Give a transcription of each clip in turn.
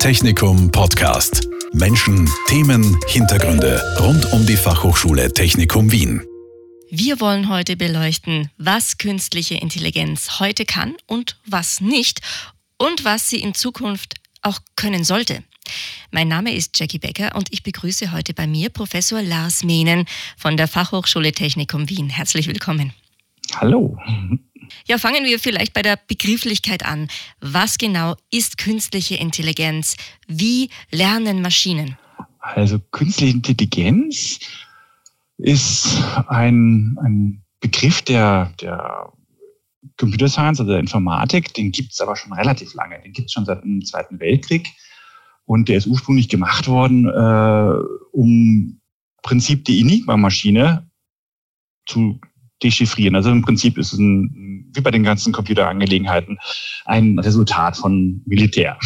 Technikum Podcast. Menschen, Themen, Hintergründe rund um die Fachhochschule Technikum Wien. Wir wollen heute beleuchten, was künstliche Intelligenz heute kann und was nicht und was sie in Zukunft auch können sollte. Mein Name ist Jackie Becker und ich begrüße heute bei mir Professor Lars Mehnen von der Fachhochschule Technikum Wien. Herzlich willkommen. Hallo. Ja, fangen wir vielleicht bei der Begrifflichkeit an. Was genau ist künstliche Intelligenz? Wie lernen Maschinen? Also künstliche Intelligenz ist ein, ein Begriff der, der Computer Science oder der Informatik, den gibt es aber schon relativ lange. Den gibt es schon seit dem Zweiten Weltkrieg. Und der ist ursprünglich gemacht worden, äh, um im Prinzip die Enigma-Maschine zu dechiffrieren. Also im Prinzip ist es ein, wie bei den ganzen Computerangelegenheiten ein Resultat von Militär.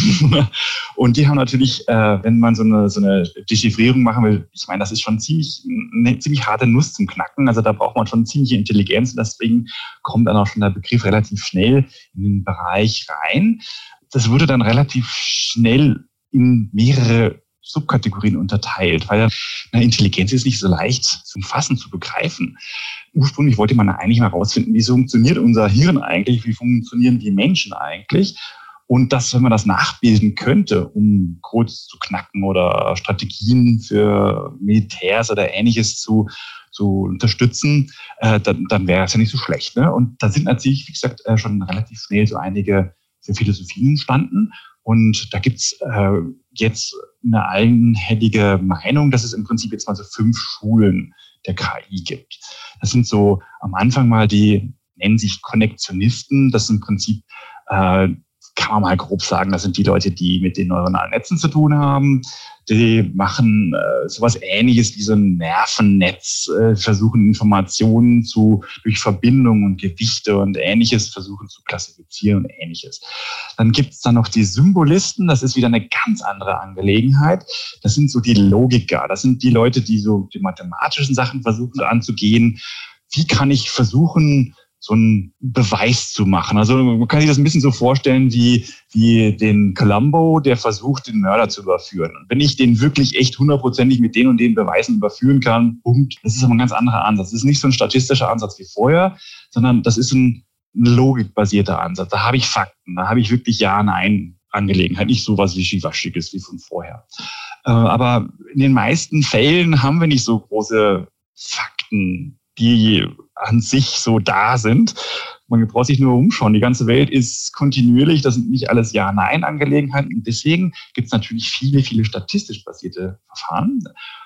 und die haben natürlich, äh, wenn man so eine, so eine Dechiffrierung machen will, ich meine, das ist schon ziemlich eine ziemlich harte Nuss zum Knacken. Also da braucht man schon ziemliche Intelligenz und deswegen kommt dann auch schon der Begriff relativ schnell in den Bereich rein. Das wurde dann relativ schnell in mehrere Subkategorien unterteilt, weil na, Intelligenz ist nicht so leicht zu fassen, zu begreifen. Ursprünglich wollte man eigentlich mal herausfinden, wie funktioniert unser Hirn eigentlich, wie funktionieren die Menschen eigentlich. Und das, wenn man das nachbilden könnte, um Codes zu knacken oder Strategien für Militärs oder ähnliches zu, zu unterstützen, äh, dann, dann wäre es ja nicht so schlecht. Ne? Und da sind natürlich, wie gesagt, äh, schon relativ schnell so einige Philosophien entstanden. Und da gibt's äh, jetzt eine einhellige Meinung, dass es im Prinzip jetzt mal so fünf Schulen der KI gibt. Das sind so am Anfang mal die, nennen sich Konnektionisten. Das sind im Prinzip äh, kann man mal grob sagen, das sind die Leute, die mit den neuronalen Netzen zu tun haben. Die machen äh, sowas ähnliches wie so ein Nervennetz, äh, versuchen Informationen zu durch Verbindungen und Gewichte und ähnliches versuchen zu klassifizieren und ähnliches. Dann gibt's dann noch die Symbolisten, das ist wieder eine ganz andere Angelegenheit. Das sind so die Logiker, das sind die Leute, die so die mathematischen Sachen versuchen anzugehen. Wie kann ich versuchen, so einen Beweis zu machen. Also man kann sich das ein bisschen so vorstellen wie, wie den Columbo, der versucht, den Mörder zu überführen. Und wenn ich den wirklich echt hundertprozentig mit den und den Beweisen überführen kann, Punkt, das ist aber ein ganz anderer Ansatz. Das ist nicht so ein statistischer Ansatz wie vorher, sondern das ist ein logikbasierter Ansatz. Da habe ich Fakten, da habe ich wirklich Ja, Nein Angelegenheit, nicht sowas wie Schiefaschiges wie von vorher. Äh, aber in den meisten Fällen haben wir nicht so große Fakten, die an sich so da sind. Man braucht sich nur umschauen. Die ganze Welt ist kontinuierlich. Das sind nicht alles Ja-Nein-Angelegenheiten. Deswegen gibt es natürlich viele, viele statistisch basierte Verfahren.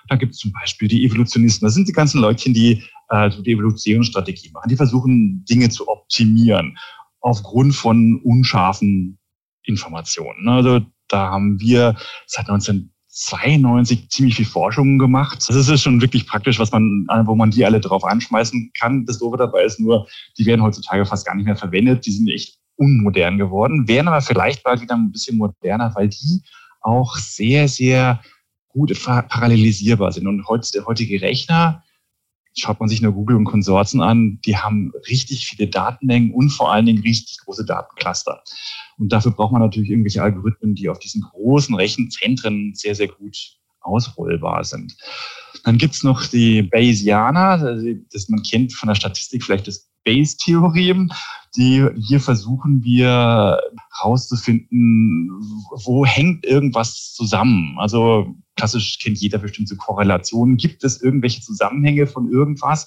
Da gibt es zum Beispiel die Evolutionisten. Das sind die ganzen Leutchen, die äh, die Evolutionsstrategie machen. Die versuchen, Dinge zu optimieren aufgrund von unscharfen Informationen. Also da haben wir seit 19 92 ziemlich viel Forschung gemacht. Das ist schon wirklich praktisch, was man, wo man die alle drauf anschmeißen kann. Das Doofe dabei ist nur, die werden heutzutage fast gar nicht mehr verwendet. Die sind echt unmodern geworden, werden aber vielleicht bald wieder ein bisschen moderner, weil die auch sehr, sehr gut parallelisierbar sind. Und heute, der heutige Rechner, schaut man sich nur Google und Konsorten an, die haben richtig viele Datenmengen und vor allen Dingen richtig große Datencluster. Und dafür braucht man natürlich irgendwelche Algorithmen, die auf diesen großen Rechenzentren sehr, sehr gut ausrollbar sind. Dann gibt's noch die Bayesianer, das man kennt von der Statistik vielleicht das Bayes-Theorem. Die, hier versuchen wir herauszufinden, wo hängt irgendwas zusammen. Also klassisch kennt jeder bestimmte Korrelationen. Gibt es irgendwelche Zusammenhänge von irgendwas?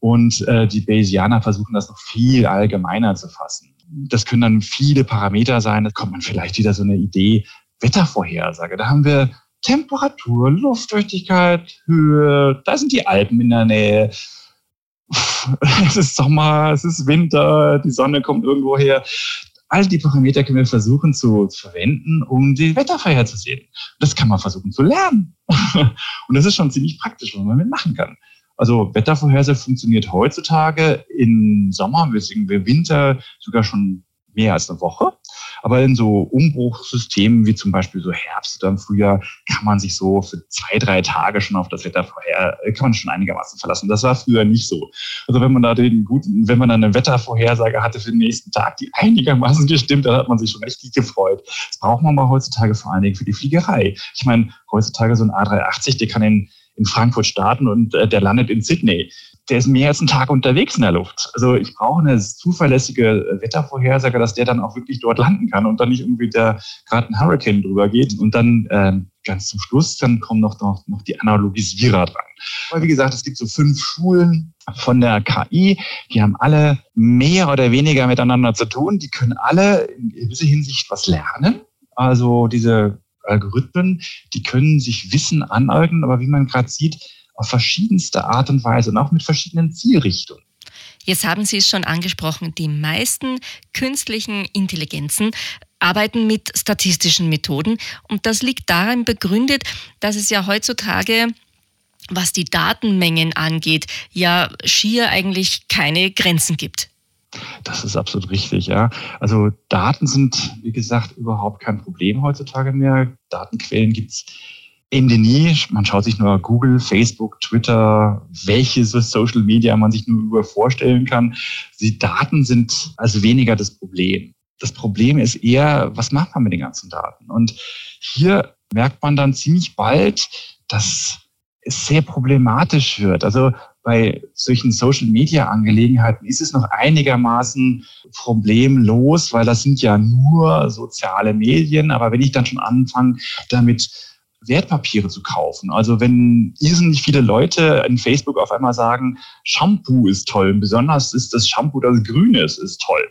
Und äh, die Bayesianer versuchen das noch viel allgemeiner zu fassen. Das können dann viele Parameter sein. Da kommt man vielleicht wieder so eine Idee. Wettervorhersage. Da haben wir Temperatur, Luftfeuchtigkeit, Höhe. Da sind die Alpen in der Nähe. Es ist Sommer, es ist Winter, die Sonne kommt irgendwo her. All die Parameter können wir versuchen zu, zu verwenden, um die Wetter vorherzusehen. Das kann man versuchen zu lernen. Und das ist schon ziemlich praktisch, was man mitmachen kann. Also Wettervorhersage funktioniert heutzutage im Sommer, wir Winter sogar schon mehr als eine Woche. Aber in so Umbruchsystemen wie zum Beispiel so Herbst oder im Frühjahr kann man sich so für zwei, drei Tage schon auf das Wetter vorher, kann man schon einigermaßen verlassen. Das war früher nicht so. Also wenn man da den guten, wenn man dann eine Wettervorhersage hatte für den nächsten Tag, die einigermaßen gestimmt, dann hat man sich schon richtig gefreut. Das braucht man aber heutzutage vor allen Dingen für die Fliegerei. Ich meine, heutzutage so ein A380, der kann in, in Frankfurt starten und äh, der landet in Sydney der ist mehr als einen Tag unterwegs in der Luft. Also ich brauche eine zuverlässige Wettervorhersage, dass der dann auch wirklich dort landen kann und dann nicht irgendwie der gerade ein Hurricane drüber geht. Und dann äh, ganz zum Schluss, dann kommen noch, noch, noch die Analogisierer dran. Aber wie gesagt, es gibt so fünf Schulen von der KI, die haben alle mehr oder weniger miteinander zu tun. Die können alle in gewisser Hinsicht was lernen. Also diese Algorithmen, die können sich Wissen aneignen, aber wie man gerade sieht, auf verschiedenste Art und Weise und auch mit verschiedenen Zielrichtungen. Jetzt haben Sie es schon angesprochen, die meisten künstlichen Intelligenzen arbeiten mit statistischen Methoden und das liegt darin begründet, dass es ja heutzutage was die Datenmengen angeht, ja schier eigentlich keine Grenzen gibt. Das ist absolut richtig, ja. Also Daten sind, wie gesagt, überhaupt kein Problem heutzutage mehr. Datenquellen gibt es Ende nie. Man schaut sich nur Google, Facebook, Twitter, welches Social Media man sich nur über vorstellen kann. Die Daten sind also weniger das Problem. Das Problem ist eher, was macht man mit den ganzen Daten? Und hier merkt man dann ziemlich bald, dass es sehr problematisch wird. Also bei solchen Social Media Angelegenheiten ist es noch einigermaßen problemlos, weil das sind ja nur soziale Medien. Aber wenn ich dann schon anfange, damit Wertpapiere zu kaufen. Also wenn irrsinnig viele Leute in Facebook auf einmal sagen, Shampoo ist toll, besonders ist das Shampoo, das grün ist, ist toll,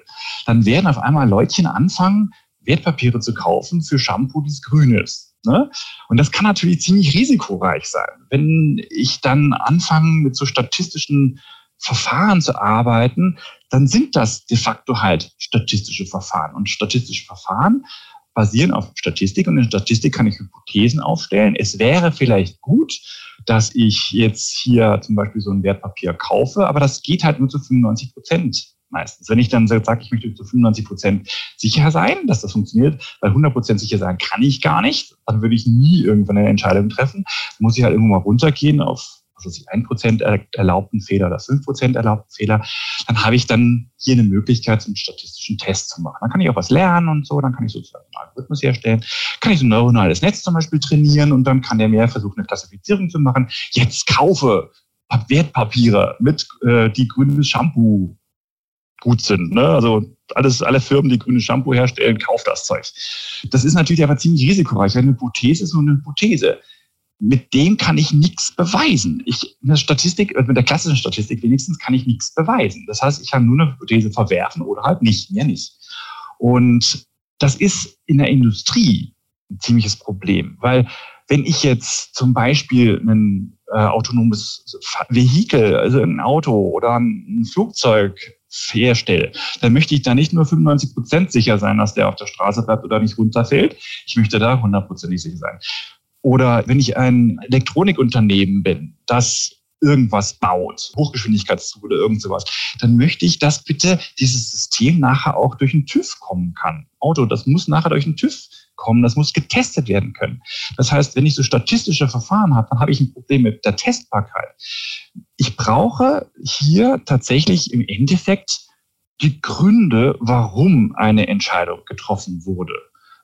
dann werden auf einmal Leutchen anfangen, Wertpapiere zu kaufen für Shampoo, das grün ist. Ne? Und das kann natürlich ziemlich risikoreich sein. Wenn ich dann anfange, mit so statistischen Verfahren zu arbeiten, dann sind das de facto halt statistische Verfahren. Und statistische Verfahren basieren auf Statistik und in Statistik kann ich Hypothesen aufstellen. Es wäre vielleicht gut, dass ich jetzt hier zum Beispiel so ein Wertpapier kaufe, aber das geht halt nur zu 95 Prozent meistens. Wenn ich dann sage, ich möchte zu 95 Prozent sicher sein, dass das funktioniert, weil 100 Prozent sicher sein kann ich gar nicht, dann würde ich nie irgendwann eine Entscheidung treffen. Muss ich halt irgendwo mal runtergehen auf also sich ein Prozent erlaubten Fehler oder fünf Prozent erlaubten Fehler, dann habe ich dann hier eine Möglichkeit, einen statistischen Test zu machen. Dann kann ich auch was lernen und so, dann kann ich sozusagen einen Algorithmus herstellen, kann ich so ein neuronales Netz zum Beispiel trainieren und dann kann der mehr versuchen, eine Klassifizierung zu machen. Jetzt kaufe Wertpapiere mit, äh, die grünes Shampoo gut sind. Ne? Also alles, alle Firmen, die grünes Shampoo herstellen, kauft das Zeug. Das ist natürlich aber ziemlich risikoreich. Eine Hypothese ist nur eine Hypothese mit dem kann ich nichts beweisen. Ich, in der Statistik, äh, mit der klassischen Statistik wenigstens, kann ich nichts beweisen. Das heißt, ich kann nur eine Hypothese verwerfen oder halt nicht, mehr nicht. Und das ist in der Industrie ein ziemliches Problem, weil wenn ich jetzt zum Beispiel ein äh, autonomes Vehikel, also ein Auto oder ein Flugzeug herstelle, dann möchte ich da nicht nur 95 Prozent sicher sein, dass der auf der Straße bleibt oder nicht runterfällt. Ich möchte da hundertprozentig sicher sein. Oder wenn ich ein Elektronikunternehmen bin, das irgendwas baut, Hochgeschwindigkeitszug oder irgend sowas, dann möchte ich, dass bitte dieses System nachher auch durch den TÜV kommen kann. Auto, das muss nachher durch den TÜV kommen, das muss getestet werden können. Das heißt, wenn ich so statistische Verfahren habe, dann habe ich ein Problem mit der Testbarkeit. Ich brauche hier tatsächlich im Endeffekt die Gründe, warum eine Entscheidung getroffen wurde.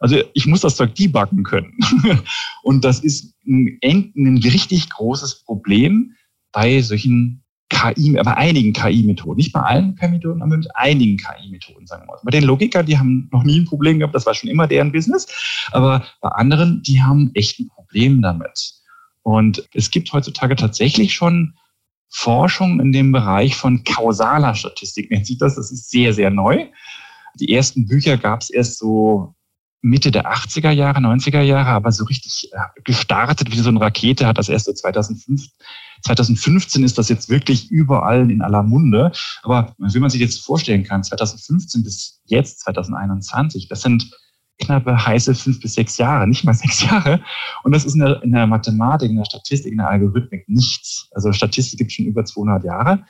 Also ich muss das Zeug debuggen können. Und das ist ein, ein richtig großes Problem bei solchen KI, bei einigen KI-Methoden. Nicht bei allen KI-Methoden, aber mit einigen KI-Methoden, sagen wir mal. Bei den Logikern, die haben noch nie ein Problem gehabt, das war schon immer deren Business. Aber bei anderen, die haben echt ein Problem damit. Und es gibt heutzutage tatsächlich schon Forschung in dem Bereich von kausaler Statistik, nennt sich das. Das ist sehr, sehr neu. Die ersten Bücher gab es erst so Mitte der 80er Jahre, 90er Jahre, aber so richtig äh, gestartet wie so eine Rakete hat das erst so 2005. 2015 ist das jetzt wirklich überall in aller Munde. Aber wie man sich jetzt vorstellen kann, 2015 bis jetzt, 2021, das sind knappe heiße fünf bis sechs Jahre, nicht mal sechs Jahre. Und das ist in der, in der Mathematik, in der Statistik, in der Algorithmik nichts. Also Statistik gibt es schon über 200 Jahre.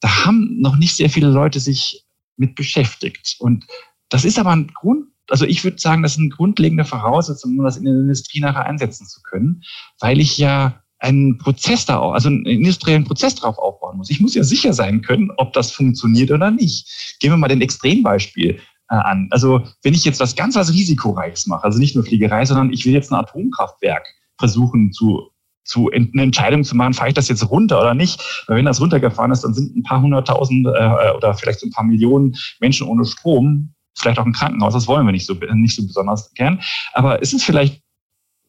Da haben noch nicht sehr viele Leute sich mit beschäftigt. Und das ist aber ein Grund, also ich würde sagen, das ist eine grundlegende Voraussetzung, um das in der Industrie nachher einsetzen zu können, weil ich ja einen Prozess da auch, also einen industriellen Prozess darauf aufbauen muss. Ich muss ja sicher sein können, ob das funktioniert oder nicht. Gehen wir mal den Extrembeispiel äh, an. Also wenn ich jetzt was ganz was Risikoreiches mache, also nicht nur Fliegerei, sondern ich will jetzt ein Atomkraftwerk versuchen zu zu eine Entscheidung zu machen, fahre ich das jetzt runter oder nicht? Weil wenn das runtergefahren ist, dann sind ein paar hunderttausend äh, oder vielleicht ein paar Millionen Menschen ohne Strom, vielleicht auch ein Krankenhaus. Das wollen wir nicht so nicht so besonders gern. Aber ist es vielleicht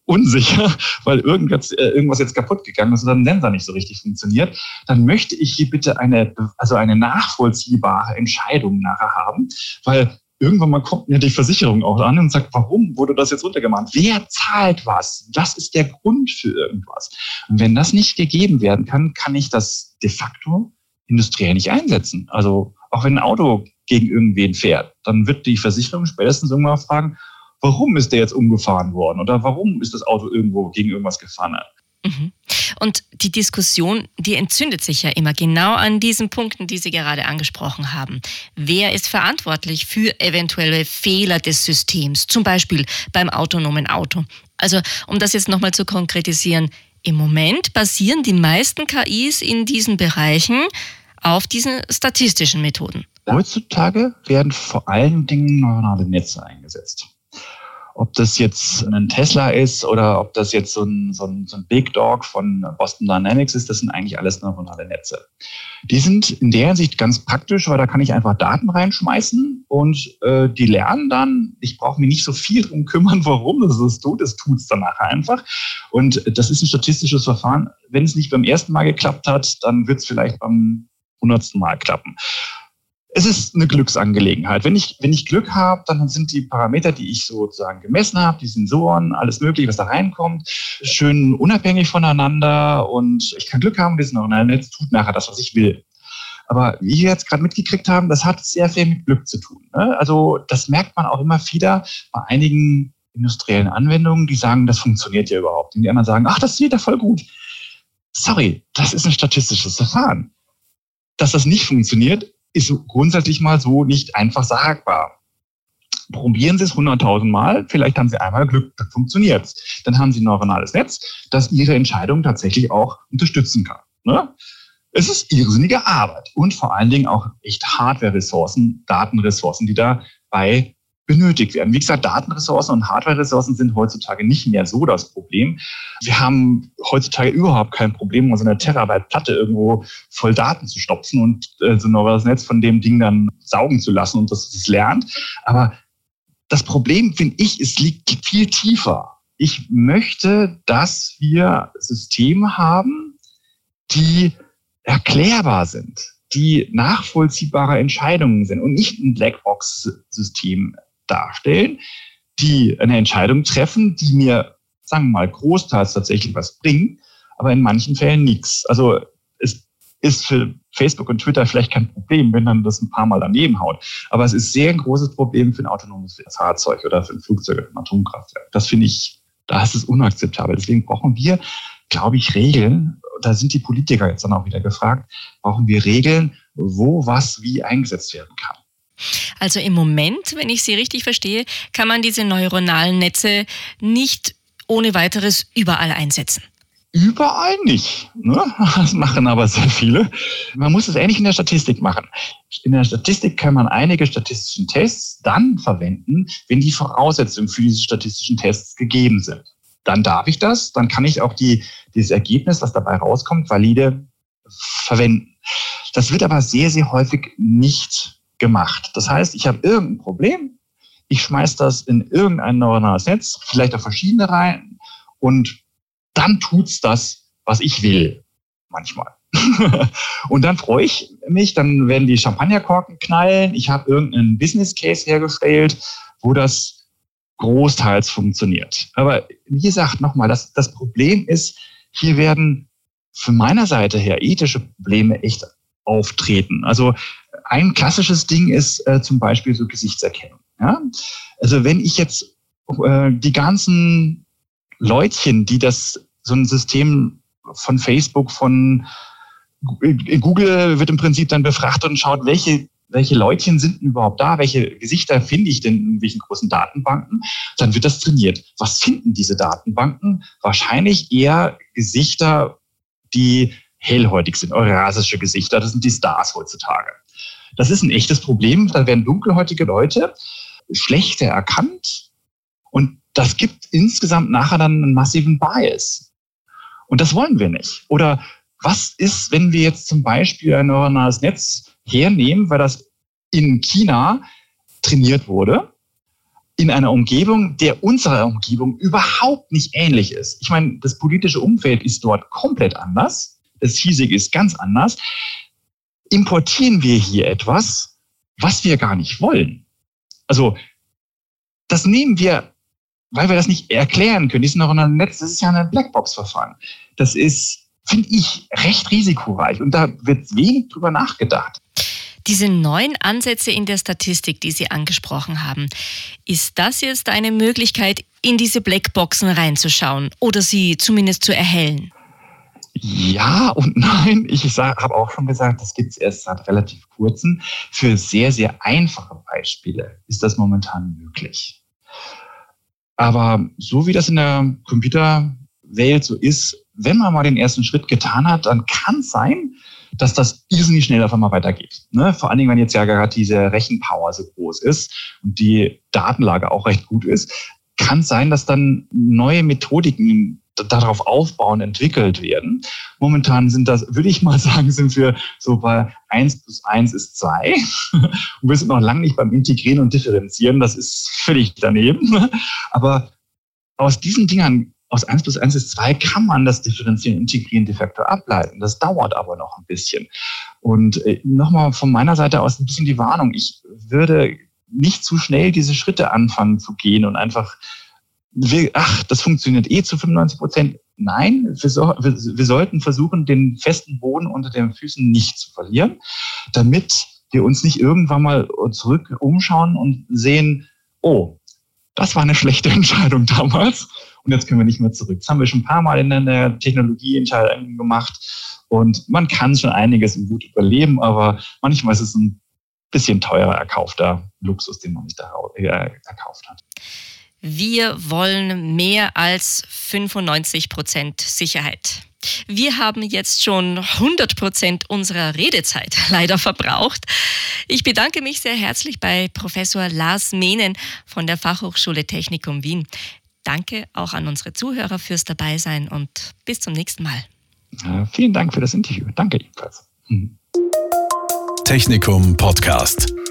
unsicher, weil irgendwas, äh, irgendwas jetzt kaputt gegangen ist und ein Sensor nicht so richtig funktioniert, dann möchte ich hier bitte eine, also eine nachvollziehbare Entscheidung nachher haben, weil irgendwann mal kommt mir die Versicherung auch an und sagt, warum wurde das jetzt runtergemahnt? Wer zahlt was? Was ist der Grund für irgendwas? Und wenn das nicht gegeben werden kann, kann ich das de facto industriell nicht einsetzen. Also auch wenn ein Auto gegen irgendwen fährt, dann wird die Versicherung spätestens irgendwann fragen, warum ist der jetzt umgefahren worden oder warum ist das Auto irgendwo gegen irgendwas gefahren? Mhm. Und die Diskussion, die entzündet sich ja immer genau an diesen Punkten, die Sie gerade angesprochen haben. Wer ist verantwortlich für eventuelle Fehler des Systems, zum Beispiel beim autonomen Auto? Also, um das jetzt nochmal zu konkretisieren, im Moment basieren die meisten KIs in diesen Bereichen auf diesen statistischen Methoden. Heutzutage werden vor allen Dingen neuronale Netze eingesetzt. Ob das jetzt ein Tesla ist oder ob das jetzt so ein, so ein, so ein Big Dog von Boston Dynamics ist, das sind eigentlich alles neuronale Netze. Die sind in der Hinsicht ganz praktisch, weil da kann ich einfach Daten reinschmeißen und äh, die lernen dann. Ich brauche mich nicht so viel drum kümmern, warum es das tut. Es tut es danach einfach. Und das ist ein statistisches Verfahren. Wenn es nicht beim ersten Mal geklappt hat, dann wird es vielleicht beim hundertsten Mal klappen es ist eine Glücksangelegenheit. Wenn ich, wenn ich Glück habe, dann sind die Parameter, die ich sozusagen gemessen habe, die Sensoren, alles Mögliche, was da reinkommt, schön unabhängig voneinander und ich kann Glück haben, dieses neuronale Netz tut nachher das, was ich will. Aber wie wir jetzt gerade mitgekriegt haben, das hat sehr viel mit Glück zu tun. Ne? Also das merkt man auch immer wieder bei einigen industriellen Anwendungen, die sagen, das funktioniert ja überhaupt. Und die anderen sagen, ach, das geht ja voll gut. Sorry, das ist ein statistisches Verfahren. Dass das nicht funktioniert, ist grundsätzlich mal so nicht einfach sagbar. Probieren Sie es 100.000 Mal, vielleicht haben Sie einmal Glück, dann funktioniert Dann haben Sie ein neuronales Netz, das Ihre Entscheidung tatsächlich auch unterstützen kann. Ne? Es ist irrsinnige Arbeit und vor allen Dingen auch echt Hardware-Ressourcen, Datenressourcen, die dabei benötigt werden. Wie gesagt, Datenressourcen und Hardware-Ressourcen sind heutzutage nicht mehr so das Problem. Wir haben heutzutage überhaupt kein Problem, um so eine Terabyte-Platte irgendwo voll Daten zu stopfen und äh, so noch das Netz von dem Ding dann saugen zu lassen und dass es lernt. Aber das Problem, finde ich, es liegt viel tiefer. Ich möchte, dass wir Systeme haben, die erklärbar sind, die nachvollziehbare Entscheidungen sind und nicht ein Blackbox-System darstellen, die eine Entscheidung treffen, die mir, sagen wir mal, großteils tatsächlich was bringen, aber in manchen Fällen nichts. Also es ist für Facebook und Twitter vielleicht kein Problem, wenn dann das ein paar Mal daneben haut. Aber es ist sehr ein großes Problem für ein autonomes Fahrzeug oder für ein Flugzeug oder ein Atomkraftwerk. Das finde ich, da ist es unakzeptabel. Deswegen brauchen wir, glaube ich, Regeln. Da sind die Politiker jetzt dann auch wieder gefragt. Brauchen wir Regeln, wo was wie eingesetzt werden kann. Also im Moment, wenn ich Sie richtig verstehe, kann man diese neuronalen Netze nicht ohne weiteres überall einsetzen. Überall nicht. Ne? Das machen aber sehr viele. Man muss es ähnlich in der Statistik machen. In der Statistik kann man einige statistischen Tests dann verwenden, wenn die Voraussetzungen für diese statistischen Tests gegeben sind. Dann darf ich das, dann kann ich auch die, dieses Ergebnis, was dabei rauskommt, valide verwenden. Das wird aber sehr, sehr häufig nicht gemacht. Das heißt, ich habe irgendein Problem, ich schmeiße das in irgendein neuronales Netz, vielleicht auf verschiedene rein und dann tut's das, was ich will, manchmal. und dann freue ich mich, dann werden die Champagnerkorken knallen, ich habe irgendeinen Business Case hergestellt, wo das großteils funktioniert. Aber wie gesagt, nochmal, das, das Problem ist, hier werden von meiner Seite her ethische Probleme echt auftreten. Also ein klassisches Ding ist äh, zum Beispiel so Gesichtserkennung. Ja? Also wenn ich jetzt äh, die ganzen Leutchen, die das so ein System von Facebook, von Google wird im Prinzip dann befrachtet und schaut, welche welche Leutchen sind denn überhaupt da, welche Gesichter finde ich denn in welchen großen Datenbanken, dann wird das trainiert. Was finden diese Datenbanken? Wahrscheinlich eher Gesichter, die hellhäutig sind, eurasische Gesichter, das sind die Stars heutzutage. Das ist ein echtes Problem, da werden dunkelhäutige Leute schlechter erkannt und das gibt insgesamt nachher dann einen massiven Bias. Und das wollen wir nicht. Oder was ist, wenn wir jetzt zum Beispiel ein neuronales Netz hernehmen, weil das in China trainiert wurde, in einer Umgebung, der unserer Umgebung überhaupt nicht ähnlich ist. Ich meine, das politische Umfeld ist dort komplett anders. Das hiesige ist ganz anders. Importieren wir hier etwas, was wir gar nicht wollen. Also, das nehmen wir, weil wir das nicht erklären können. Das ist noch ein Netz, das ist ja ein Blackbox-Verfahren. Das ist finde ich, recht risikoreich. Und da wird wenig drüber nachgedacht. Diese neuen Ansätze in der Statistik, die Sie angesprochen haben, ist das jetzt eine Möglichkeit, in diese Blackboxen reinzuschauen oder sie zumindest zu erhellen? Ja und nein. Ich habe auch schon gesagt, das gibt es erst seit relativ kurzem. Für sehr, sehr einfache Beispiele ist das momentan möglich. Aber so wie das in der Computerwelt so ist, wenn man mal den ersten Schritt getan hat, dann kann es sein, dass das irrsinnig schnell auf einmal weitergeht. Ne? Vor allen Dingen, wenn jetzt ja gerade diese Rechenpower so groß ist und die Datenlage auch recht gut ist, kann es sein, dass dann neue Methodiken darauf aufbauen, entwickelt werden. Momentan sind das, würde ich mal sagen, sind wir so bei eins plus eins ist zwei Und wir sind noch lange nicht beim Integrieren und Differenzieren. Das ist völlig daneben. Aber aus diesen Dingern aus 1 plus 1 ist 2 kann man das Differenzieren integrieren de facto ableiten. Das dauert aber noch ein bisschen. Und äh, nochmal von meiner Seite aus ein bisschen die Warnung. Ich würde nicht zu schnell diese Schritte anfangen zu gehen und einfach, ach, das funktioniert eh zu 95 Prozent. Nein, wir, so, wir, wir sollten versuchen, den festen Boden unter den Füßen nicht zu verlieren, damit wir uns nicht irgendwann mal zurück umschauen und sehen, oh, das war eine schlechte Entscheidung damals und jetzt können wir nicht mehr zurück. Das haben wir schon ein paar Mal in der Technologieentscheidung gemacht und man kann schon einiges gut überleben, aber manchmal ist es ein bisschen teurer erkaufter Luxus, den man nicht äh, erkauft hat. Wir wollen mehr als 95 Prozent Sicherheit. Wir haben jetzt schon 100 Prozent unserer Redezeit leider verbraucht. Ich bedanke mich sehr herzlich bei Professor Lars Mehnen von der Fachhochschule Technikum Wien. Danke auch an unsere Zuhörer fürs Dabeisein und bis zum nächsten Mal. Ja, vielen Dank für das Interview. Danke ebenfalls. Mhm. Technikum Podcast.